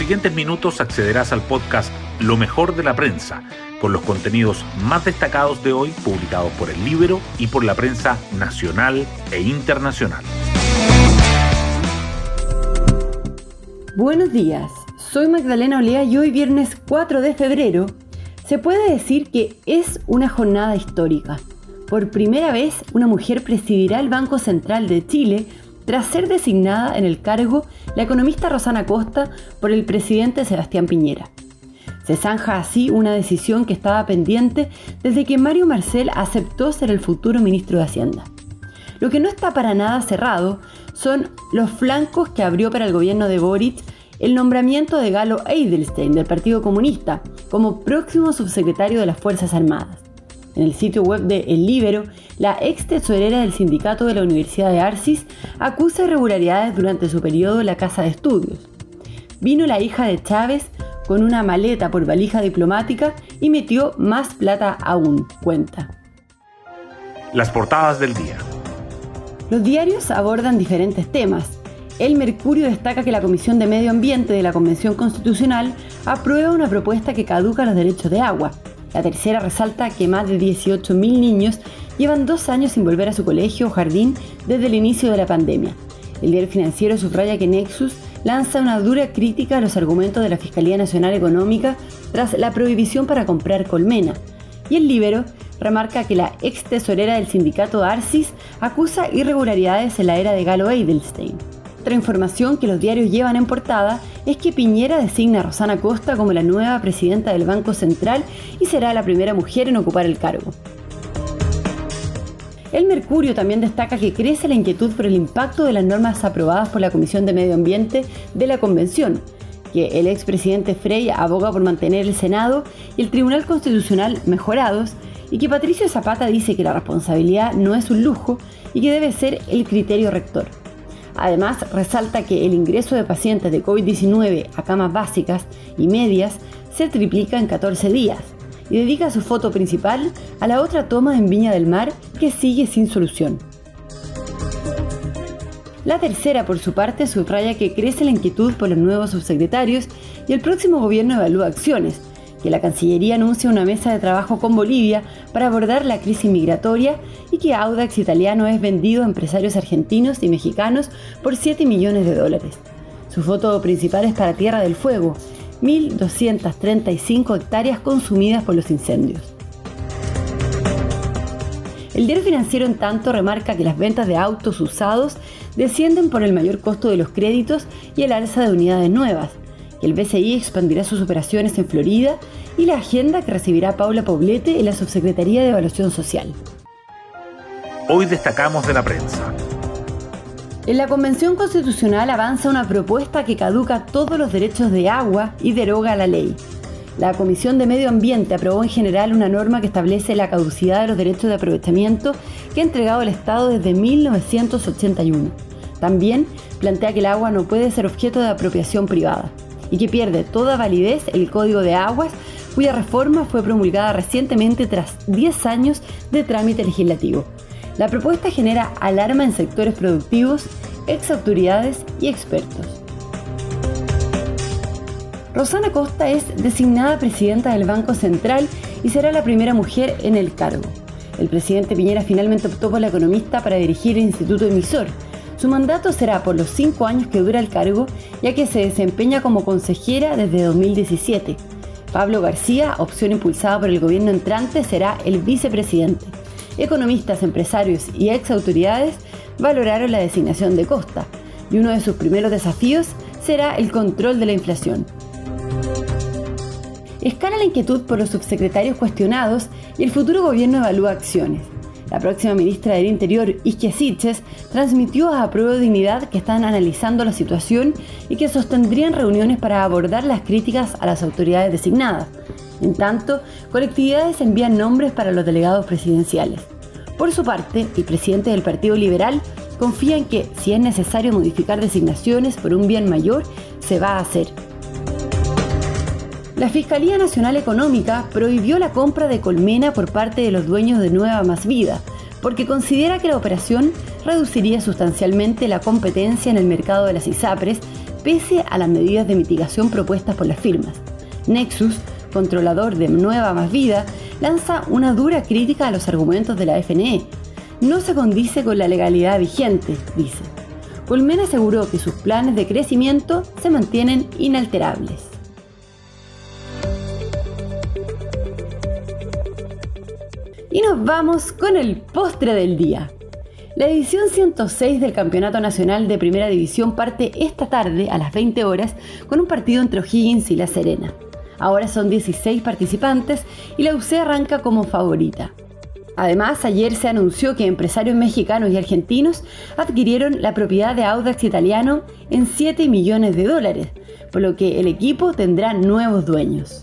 siguientes minutos accederás al podcast Lo mejor de la prensa, con los contenidos más destacados de hoy publicados por el libro y por la prensa nacional e internacional. Buenos días, soy Magdalena Olea y hoy viernes 4 de febrero se puede decir que es una jornada histórica. Por primera vez una mujer presidirá el Banco Central de Chile tras ser designada en el cargo la economista Rosana Costa por el presidente Sebastián Piñera. Se zanja así una decisión que estaba pendiente desde que Mario Marcel aceptó ser el futuro ministro de Hacienda. Lo que no está para nada cerrado son los flancos que abrió para el gobierno de Boric el nombramiento de Galo Edelstein del Partido Comunista como próximo subsecretario de las Fuerzas Armadas. En el sitio web de El Libero, la ex tesorera del sindicato de la Universidad de Arcis acusa irregularidades durante su periodo en la Casa de Estudios. Vino la hija de Chávez con una maleta por valija diplomática y metió más plata aún, cuenta. Las portadas del día. Los diarios abordan diferentes temas. El Mercurio destaca que la Comisión de Medio Ambiente de la Convención Constitucional aprueba una propuesta que caduca los derechos de agua. La tercera resalta que más de 18.000 niños llevan dos años sin volver a su colegio o jardín desde el inicio de la pandemia. El diario financiero subraya que Nexus lanza una dura crítica a los argumentos de la Fiscalía Nacional Económica tras la prohibición para comprar colmena. Y el Libero remarca que la ex tesorera del sindicato Arcis acusa irregularidades en la era de Galo Edelstein. Otra información que los diarios llevan en portada es que Piñera designa a Rosana Costa como la nueva presidenta del Banco Central y será la primera mujer en ocupar el cargo. El Mercurio también destaca que crece la inquietud por el impacto de las normas aprobadas por la Comisión de Medio Ambiente de la Convención, que el expresidente Frey aboga por mantener el Senado y el Tribunal Constitucional mejorados, y que Patricio Zapata dice que la responsabilidad no es un lujo y que debe ser el criterio rector. Además, resalta que el ingreso de pacientes de COVID-19 a camas básicas y medias se triplica en 14 días y dedica su foto principal a la otra toma en Viña del Mar que sigue sin solución. La tercera, por su parte, subraya que crece la inquietud por los nuevos subsecretarios y el próximo gobierno evalúa acciones, que la Cancillería anuncia una mesa de trabajo con Bolivia para abordar la crisis migratoria y que Audax Italiano es vendido a empresarios argentinos y mexicanos por 7 millones de dólares. Su foto principal es para Tierra del Fuego, 1.235 hectáreas consumidas por los incendios. El diario financiero en tanto remarca que las ventas de autos usados descienden por el mayor costo de los créditos y el alza de unidades nuevas, el BCI expandirá sus operaciones en Florida y la agenda que recibirá Paula Poblete en la Subsecretaría de Evaluación Social. Hoy destacamos de la prensa. En la Convención Constitucional avanza una propuesta que caduca todos los derechos de agua y deroga la ley. La Comisión de Medio Ambiente aprobó en general una norma que establece la caducidad de los derechos de aprovechamiento que ha entregado el Estado desde 1981. También plantea que el agua no puede ser objeto de apropiación privada y que pierde toda validez el Código de Aguas, cuya reforma fue promulgada recientemente tras 10 años de trámite legislativo. La propuesta genera alarma en sectores productivos, ex autoridades y expertos. Rosana Costa es designada presidenta del Banco Central y será la primera mujer en el cargo. El presidente Piñera finalmente optó por la economista para dirigir el Instituto Emisor, su mandato será por los cinco años que dura el cargo, ya que se desempeña como consejera desde 2017. Pablo García, opción impulsada por el gobierno entrante, será el vicepresidente. Economistas, empresarios y ex autoridades valoraron la designación de Costa, y uno de sus primeros desafíos será el control de la inflación. Escala la inquietud por los subsecretarios cuestionados y el futuro gobierno evalúa acciones. La próxima ministra del Interior, Isquia Siches, transmitió a Apruebo Dignidad que están analizando la situación y que sostendrían reuniones para abordar las críticas a las autoridades designadas. En tanto, colectividades envían nombres para los delegados presidenciales. Por su parte, el presidente del Partido Liberal confía en que, si es necesario modificar designaciones por un bien mayor, se va a hacer. La Fiscalía Nacional Económica prohibió la compra de colmena por parte de los dueños de Nueva Más Vida, porque considera que la operación reduciría sustancialmente la competencia en el mercado de las ISAPRES, pese a las medidas de mitigación propuestas por las firmas. Nexus, controlador de Nueva Más Vida, lanza una dura crítica a los argumentos de la FNE. No se condice con la legalidad vigente, dice. Colmen aseguró que sus planes de crecimiento se mantienen inalterables. Y nos vamos con el postre del día. La edición 106 del Campeonato Nacional de Primera División parte esta tarde a las 20 horas con un partido entre O'Higgins y La Serena. Ahora son 16 participantes y la UC arranca como favorita. Además, ayer se anunció que empresarios mexicanos y argentinos adquirieron la propiedad de Audax Italiano en 7 millones de dólares, por lo que el equipo tendrá nuevos dueños.